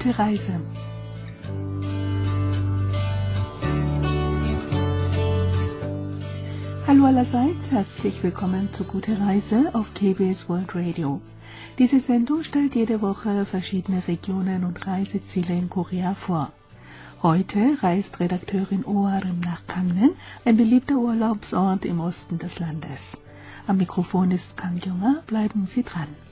Gute Reise. Hallo allerseits, herzlich willkommen zu Gute Reise auf KBS World Radio. Diese Sendung stellt jede Woche verschiedene Regionen und Reiseziele in Korea vor. Heute reist Redakteurin Oarim nach Gangneung, ein beliebter Urlaubsort im Osten des Landes. Am Mikrofon ist Kang Junger, bleiben Sie dran.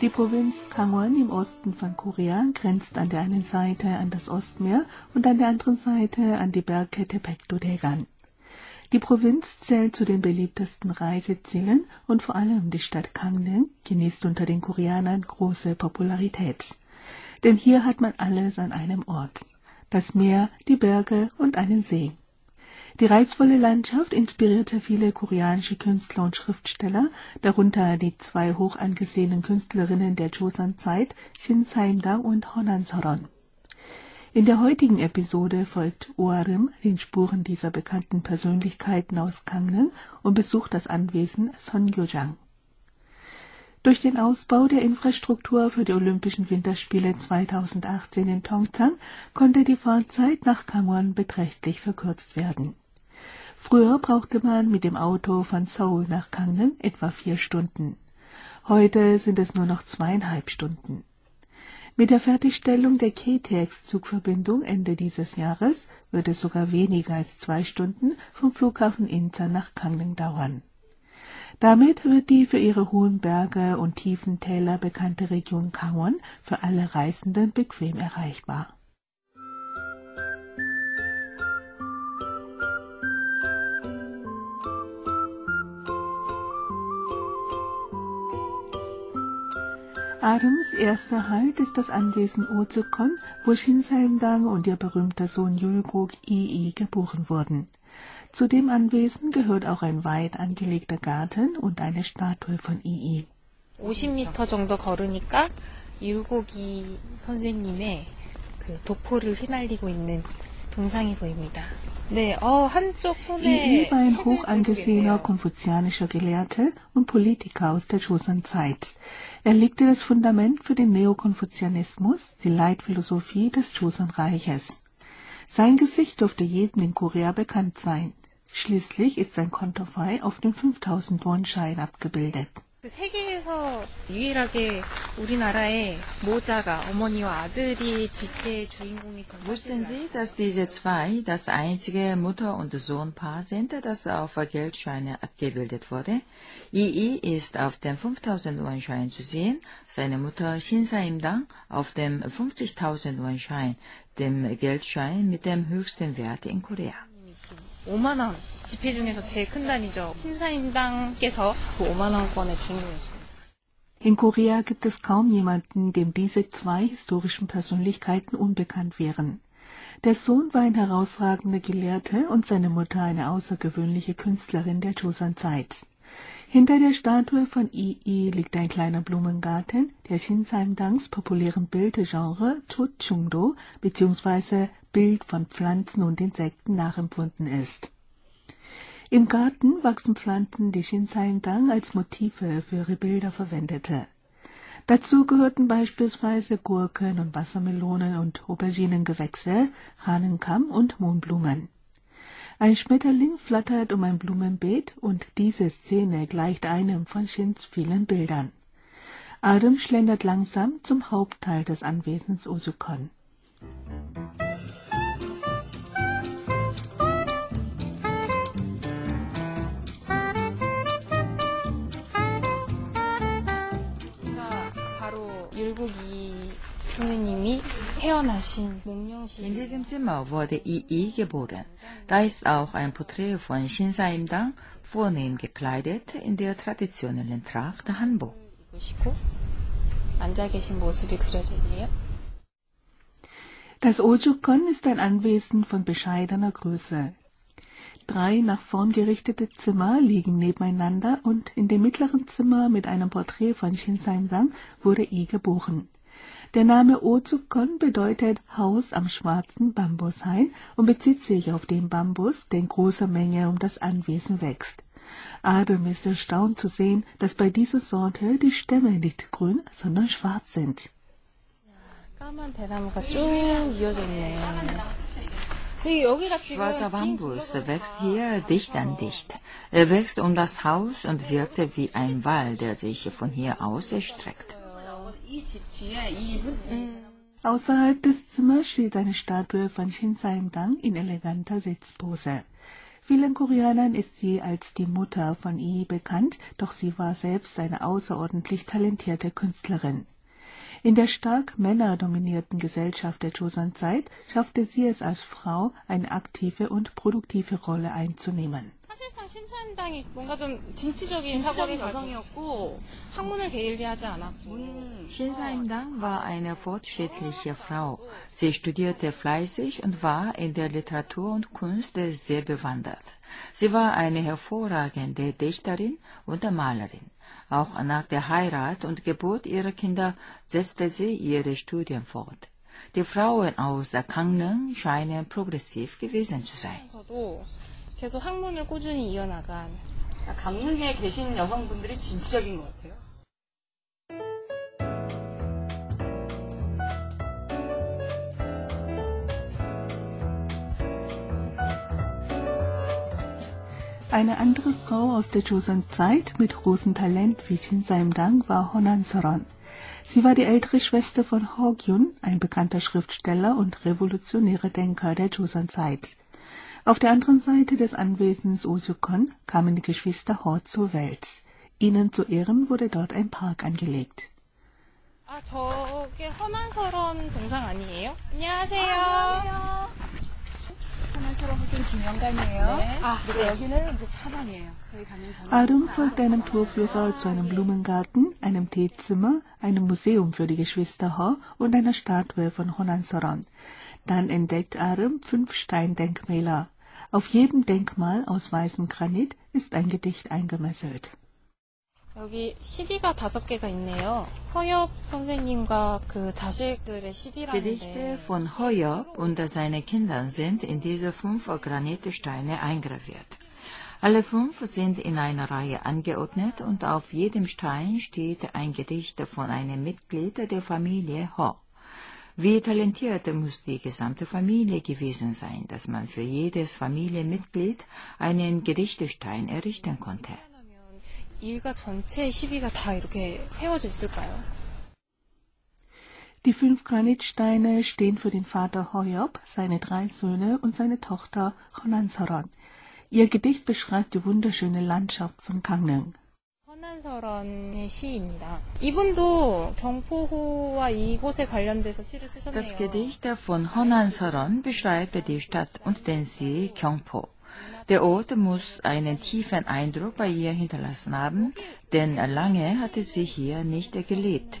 Die Provinz Gangwon im Osten von Korea grenzt an der einen Seite an das Ostmeer und an der anderen Seite an die Bergkette Paektudaegan. Die Provinz zählt zu den beliebtesten Reisezielen und vor allem die Stadt Gangneung genießt unter den Koreanern große Popularität. Denn hier hat man alles an einem Ort. Das Meer, die Berge und einen See. Die reizvolle Landschaft inspirierte viele koreanische Künstler und Schriftsteller, darunter die zwei hoch angesehenen Künstlerinnen der Joseon-Zeit, Shin Saimdang und Honan Soron. In der heutigen Episode folgt Oarim den Spuren dieser bekannten Persönlichkeiten aus Gangneung und besucht das Anwesen Songyojang. Durch den Ausbau der Infrastruktur für die Olympischen Winterspiele 2018 in Pyeongchang konnte die Fahrzeit nach Gangwon beträchtlich verkürzt werden. Früher brauchte man mit dem Auto von Seoul nach Gangneung etwa vier Stunden. Heute sind es nur noch zweieinhalb Stunden. Mit der Fertigstellung der KTX-Zugverbindung Ende dieses Jahres wird es sogar weniger als zwei Stunden vom Flughafen Incheon nach Gangneung dauern. Damit wird die für ihre hohen Berge und tiefen Täler bekannte Region Gangwon für alle Reisenden bequem erreichbar. Adams erster Halt ist das Anwesen Ozukon, wo Shinsaemdang und ihr berühmter Sohn Yulgok Ii geboren wurden. Zu dem Anwesen gehört auch ein weit angelegter Garten und eine Statue von Ii. 50m 정도 걸으니까 율곡이 선생님의 그 도포를 휘날리고 있는 동상이 보입니다. 네, 어, 한쪽 손에 Ii war ein hoch angesehener konfuzianischer Gelehrter und Politiker aus der Joseon-Zeit. Er legte das Fundament für den Neokonfuzianismus, die Leitphilosophie des Joseon-Reiches. Sein Gesicht dürfte jedem in Korea bekannt sein. Schließlich ist sein Konterfei auf dem 5000 Won-Schein abgebildet. Wussten Sie, dass diese zwei das einzige Mutter- und Sohnpaar sind, das auf Geldscheine abgebildet wurde? II ist auf dem 5000-Won-Schein zu sehen, seine Mutter Shinsa Imdang auf dem 50.000-Won-Schein, dem Geldschein mit dem höchsten Wert in Korea. 5만 원 지폐 중에서 제일 큰 단위죠. 신사임당께서 그 5만 원권의 주인공이십니다. In Korea gibt es kaum jemanden, dem diese zwei historischen Persönlichkeiten unbekannt wären. Der Sohn war ein herausragender Gelehrter und seine Mutter eine außergewöhnliche Künstlerin der Joseon-Zeit. Hinter der Statue von Ii liegt ein kleiner Blumengarten, der Shinsaimdangs populären Bildgenre Chochungdo bzw. Bild von Pflanzen und Insekten nachempfunden ist. Im Garten wachsen Pflanzen, die Shinsaimdang als Motive für ihre Bilder verwendete. Dazu gehörten beispielsweise Gurken und Wassermelonen und Auberginengewächse, Hahnenkamm und Mohnblumen. Ein Schmetterling flattert um ein Blumenbeet und diese Szene gleicht einem von Shins vielen Bildern. Adam schlendert langsam zum Hauptteil des Anwesens Osukon. In diesem Zimmer wurde II geboren. Da ist auch ein Porträt von Shinsa Imdang, vornehm gekleidet in der traditionellen Tracht Hanbo. Das Ojukon ist ein Anwesen von bescheidener Größe. Drei nach vorn gerichtete Zimmer liegen nebeneinander und in dem mittleren Zimmer mit einem Porträt von Shinsaimdang wurde I geboren. Der Name Ozukon bedeutet Haus am schwarzen Bambushain und bezieht sich auf den Bambus, der in großer Menge um das Anwesen wächst. Adam ist erstaunt zu sehen, dass bei dieser Sorte die Stämme nicht grün, sondern schwarz sind. Schwarzer Bambus wächst hier dicht an dicht. Er wächst um das Haus und wirkte wie ein Wall, der sich von hier aus erstreckt. Außerhalb des Zimmers steht eine Statue von Shin Saim-dang in eleganter Sitzpose. Vielen Koreanern ist sie als die Mutter von Lee bekannt, doch sie war selbst eine außerordentlich talentierte Künstlerin. In der stark männerdominierten Gesellschaft der Joseon-Zeit schaffte sie es als Frau, eine aktive und produktive Rolle einzunehmen. 사실상 신사임당이 뭔가 좀 진취적인 사고를 여성이었고 학문을 게을리하지 않았고 Shin Saim-dang war eine fortschrittliche Frau. Sie studierte fleißig und war in der Literatur und Kunst sehr bewandert. Sie war eine hervorragende Dichterin und Malerin. Auch nach der Heirat und Geburt ihrer Kinder setzte sie ihre Studien fort. Die Frauen aus Gangneung scheinen progressiv gewesen zu sein. 서도 계속 학문을 꾸준히 이어나간 강릉에 계신 여성분들이 진취적인 것 같아요. Eine andere Frau aus der Joseon-Zeit mit großem Talent wie Shin Saim-dang war Honan Soron. Sie war die ältere Schwester von Ho Gyun, ein bekannter Schriftsteller und revolutionärer Denker der Joseon-Zeit. Auf der anderen Seite des Anwesens Osukon kamen die Geschwister Ho zur Welt. Ihnen zu Ehren wurde dort ein Park angelegt. 아 저게 허난설원 동상 아니에요? 안녕하세요. 하나처럼 학교 김영관이에요. Arum folgt einem Tourführer zu einem Blumengarten, einem Teezimmer, einem Museum für die Geschwister Ho und einer Statue von Honan Soran. Dann entdeckt Arum fünf Steindenkmäler. Auf jedem Denkmal aus weißem Granit ist ein Gedicht eingemesselt. 여기 시비가 다섯 개가 있네요. 허엽 선생님과 그 자식들의 Gedichte 시비라는데 von Hoyop und seine Kinder sind in diese fünf Granitsteine eingraviert. Alle fünf sind in einer Reihe angeordnet und auf jedem Stein steht ein Gedicht von einem Mitglied der Familie Ho. Wie talentiert muss die gesamte Familie gewesen sein, dass man für jedes Familienmitglied einen Gedichtestein errichten konnte. 일가 전체의 시비가 다 이렇게 세워져 있을까요? Die fünf Granitsteine stehen für den Vater Hoyop, seine drei Söhne und seine Tochter Honan Soron. Ihr Gedicht beschreibt die wunderschöne Landschaft von Gangneung. 허난설원의 시입니다. 이분도 경포호와 이곳에 관련돼서 시를 쓰셨네요. Das Gedicht von Honan Saron beschreibt die Stadt und den See Gyeongpo. Der Ort muss einen tiefen Eindruck bei ihr hinterlassen haben, denn lange hatte sie hier nicht gelebt.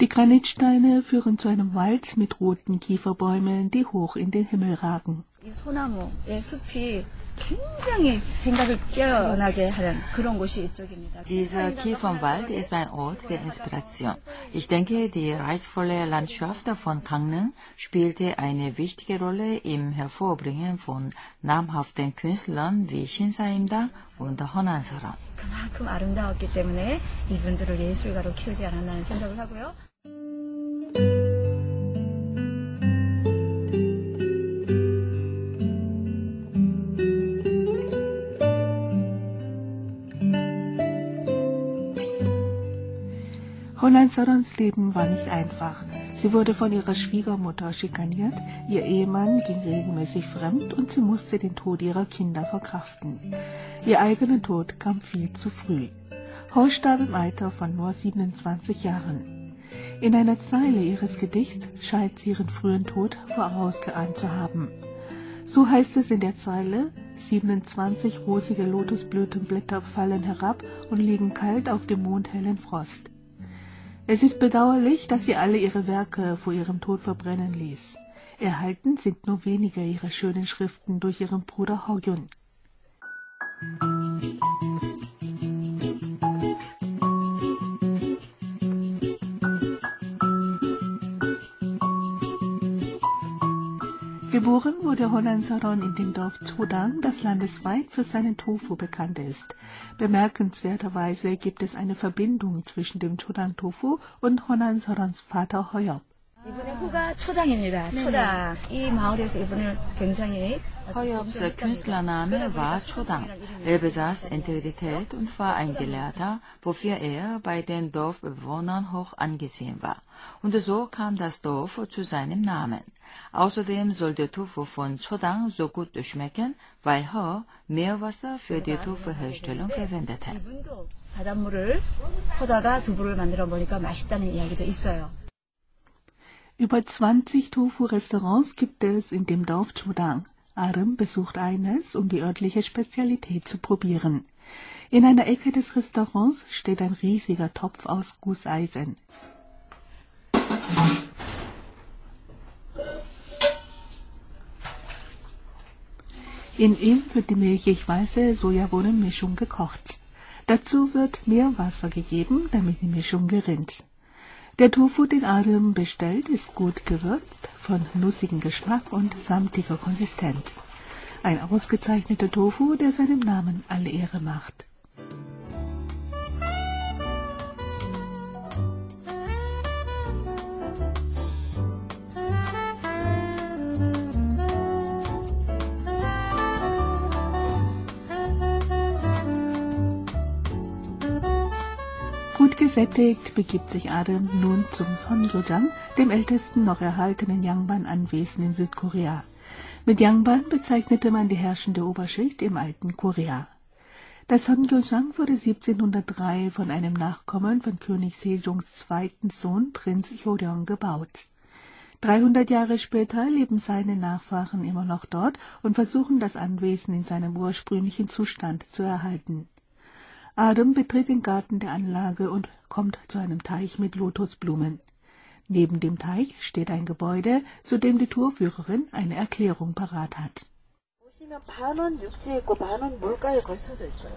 Die Granitsteine führen zu einem Wald mit roten Kieferbäumen, die hoch in den Himmel ragen. 이 소나무의 숲이 굉장히 생각을 깨어나게 하는 그런 곳이 이쪽입니다. Dieser Kiefernwald ist ein Ort der Inspiration. Ich denke, die reizvolle Landschaft von Gangneung spielte eine wichtige Rolle im Hervorbringen von namhaften Künstlern wie Shin Saim-da und Honan Saron. 그만큼 아름다웠기 때문에 이분들을 예술가로 키우지 않았나 하는 생각을 하고요. Honan Sorons Leben war nicht einfach. Sie wurde von ihrer Schwiegermutter schikaniert, ihr Ehemann ging regelmäßig fremd und sie musste den Tod ihrer Kinder verkraften. Ihr eigener Tod kam viel zu früh. Ho starb im Alter von nur 27 Jahren. In einer Zeile ihres Gedichts scheint sie ihren frühen Tod vorausgeahnt zu haben. So heißt es in der Zeile, 27 rosige Lotusblütenblätter fallen herab und liegen kalt auf dem mondhellen Frost. Es ist bedauerlich, dass sie alle ihre Werke vor ihrem Tod verbrennen ließ. Erhalten sind nur wenige ihrer schönen Schriften durch ihren Bruder Hogyun. Geboren wurde Honansaron in dem Dorf Chodang, das landesweit für seinen Tofu bekannt ist. Bemerkenswerterweise gibt es eine Verbindung zwischen dem Chodang Tofu und Honansorons Vater Hoyob. 이분의 후가 초당입니다. 초당. 이 마을에서 이분을 굉장히 Hoyobs Künstlername war Chodang. Er besaß Integrität und war ein Gelehrter, wofür er bei den Dorfbewohnern hoch angesehen war. Und so kam das Dorf zu seinem Namen. Außerdem soll der Tofu von Sodang so gut schmecken, weil Ho Meerwasser für die Tofu-Herstellung verwendete. Über 20 Tofu-Restaurants gibt es in dem Dorf Chodang. Arim besucht eines, um die örtliche Spezialität zu probieren. In einer Ecke des Restaurants steht ein riesiger Topf aus Gusseisen. In ihm wird die milchig-weiße Sojabohnenmischung gekocht. Dazu wird Meerwasser gegeben, damit die Mischung gerinnt. Der Tofu, den Adam bestellt, ist gut gewürzt, von nussigem Geschmack und samtiger Konsistenz. Ein ausgezeichneter Tofu, der seinem Namen alle Ehre macht. Gesättigt begibt sich Adam nun zum Sonjojang, dem ältesten noch erhaltenen Yangban-Anwesen in Südkorea. Mit Yangban bezeichnete man die herrschende Oberschicht im alten Korea. Das Sonjojang wurde 1703 von einem Nachkommen von König Sejongs zweiten Sohn Prinz Joryong gebaut. 300 Jahre später leben seine Nachfahren immer noch dort und versuchen das Anwesen in seinem ursprünglichen Zustand zu erhalten. Adam betritt den Garten der Anlage und kommt zu einem Teich mit Lotusblumen. Neben dem Teich steht ein Gebäude, zu dem die Tourführerin eine Erklärung parat hat. 보시면 반은 육지에 있고 반은 물가에 걸쳐져 있어요.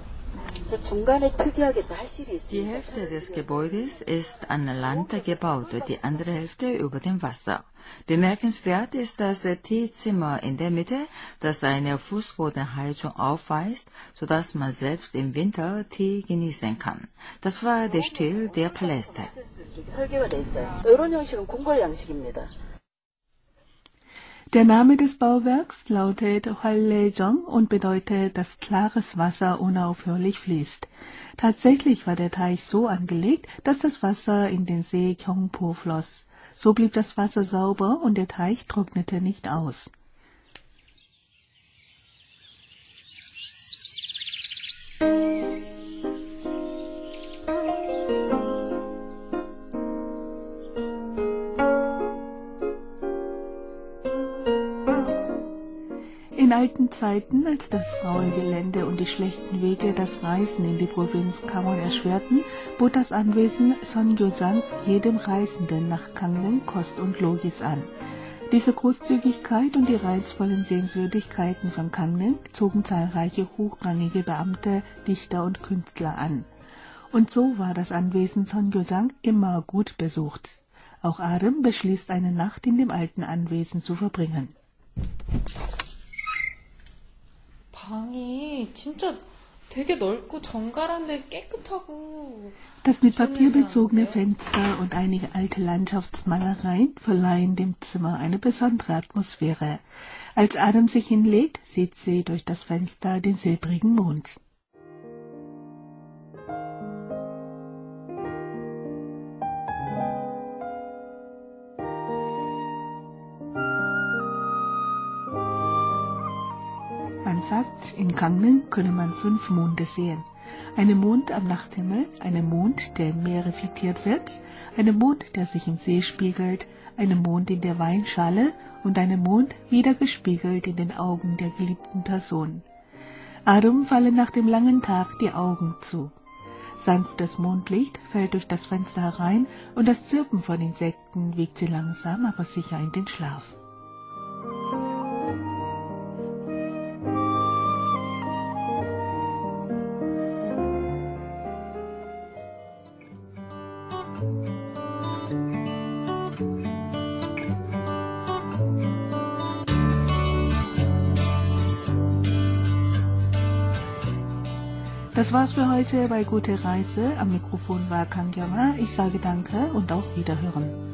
그래서 중간에 특이하게 말실이 있습니다. Die Hälfte des Gebäudes ist an Land gebaut, die andere Hälfte über dem Wasser. Bemerkenswert ist das Teezimmer in der Mitte, das eine Fußbodenheizung aufweist, sodass man selbst im Winter Tee genießen kann. Das war der Stil der Paläste. Der Name des Bauwerks lautet Hwallejong und bedeutet, dass klares Wasser unaufhörlich fließt. Tatsächlich war der Teich so angelegt, dass das Wasser in den See Gyeongpo floss. So blieb das Wasser sauber und der Teich trocknete nicht aus. Alten Zeiten, als das raue Gelände und die schlechten Wege das Reisen in die Provinz Kamon erschwerten, bot das Anwesen Songyosang jedem Reisenden nach Kanglen Kost und Logis an. Diese Großzügigkeit und die reizvollen Sehenswürdigkeiten von Kanglen zogen zahlreiche hochrangige Beamte, Dichter und Künstler an. Und so war das Anwesen Songyosang immer gut besucht. Auch Adam beschließt, eine Nacht in dem alten Anwesen zu verbringen. Das mit Papier bezogene Fenster und einige alte Landschaftsmalereien verleihen dem Zimmer eine besondere Atmosphäre. Als Adam sich hinlegt, sieht sie durch das Fenster den silbrigen Mond. In Gangneung könne man fünf Monde sehen. Einen Mond am Nachthimmel, einen Mond, der im Meer reflektiert wird, einen Mond, der sich im See spiegelt, einen Mond in der Weinschale und einen Mond wieder gespiegelt in den Augen der geliebten Person. Adam fallen nach dem langen Tag die Augen zu. Sanftes Mondlicht fällt durch das Fenster herein und das Zirpen von Insekten wiegt sie langsam aber sicher in den Schlaf. Das war's für heute bei Gute Reise. Am Mikrofon war Kang Yama. Ich sage Danke und auf Wiederhören.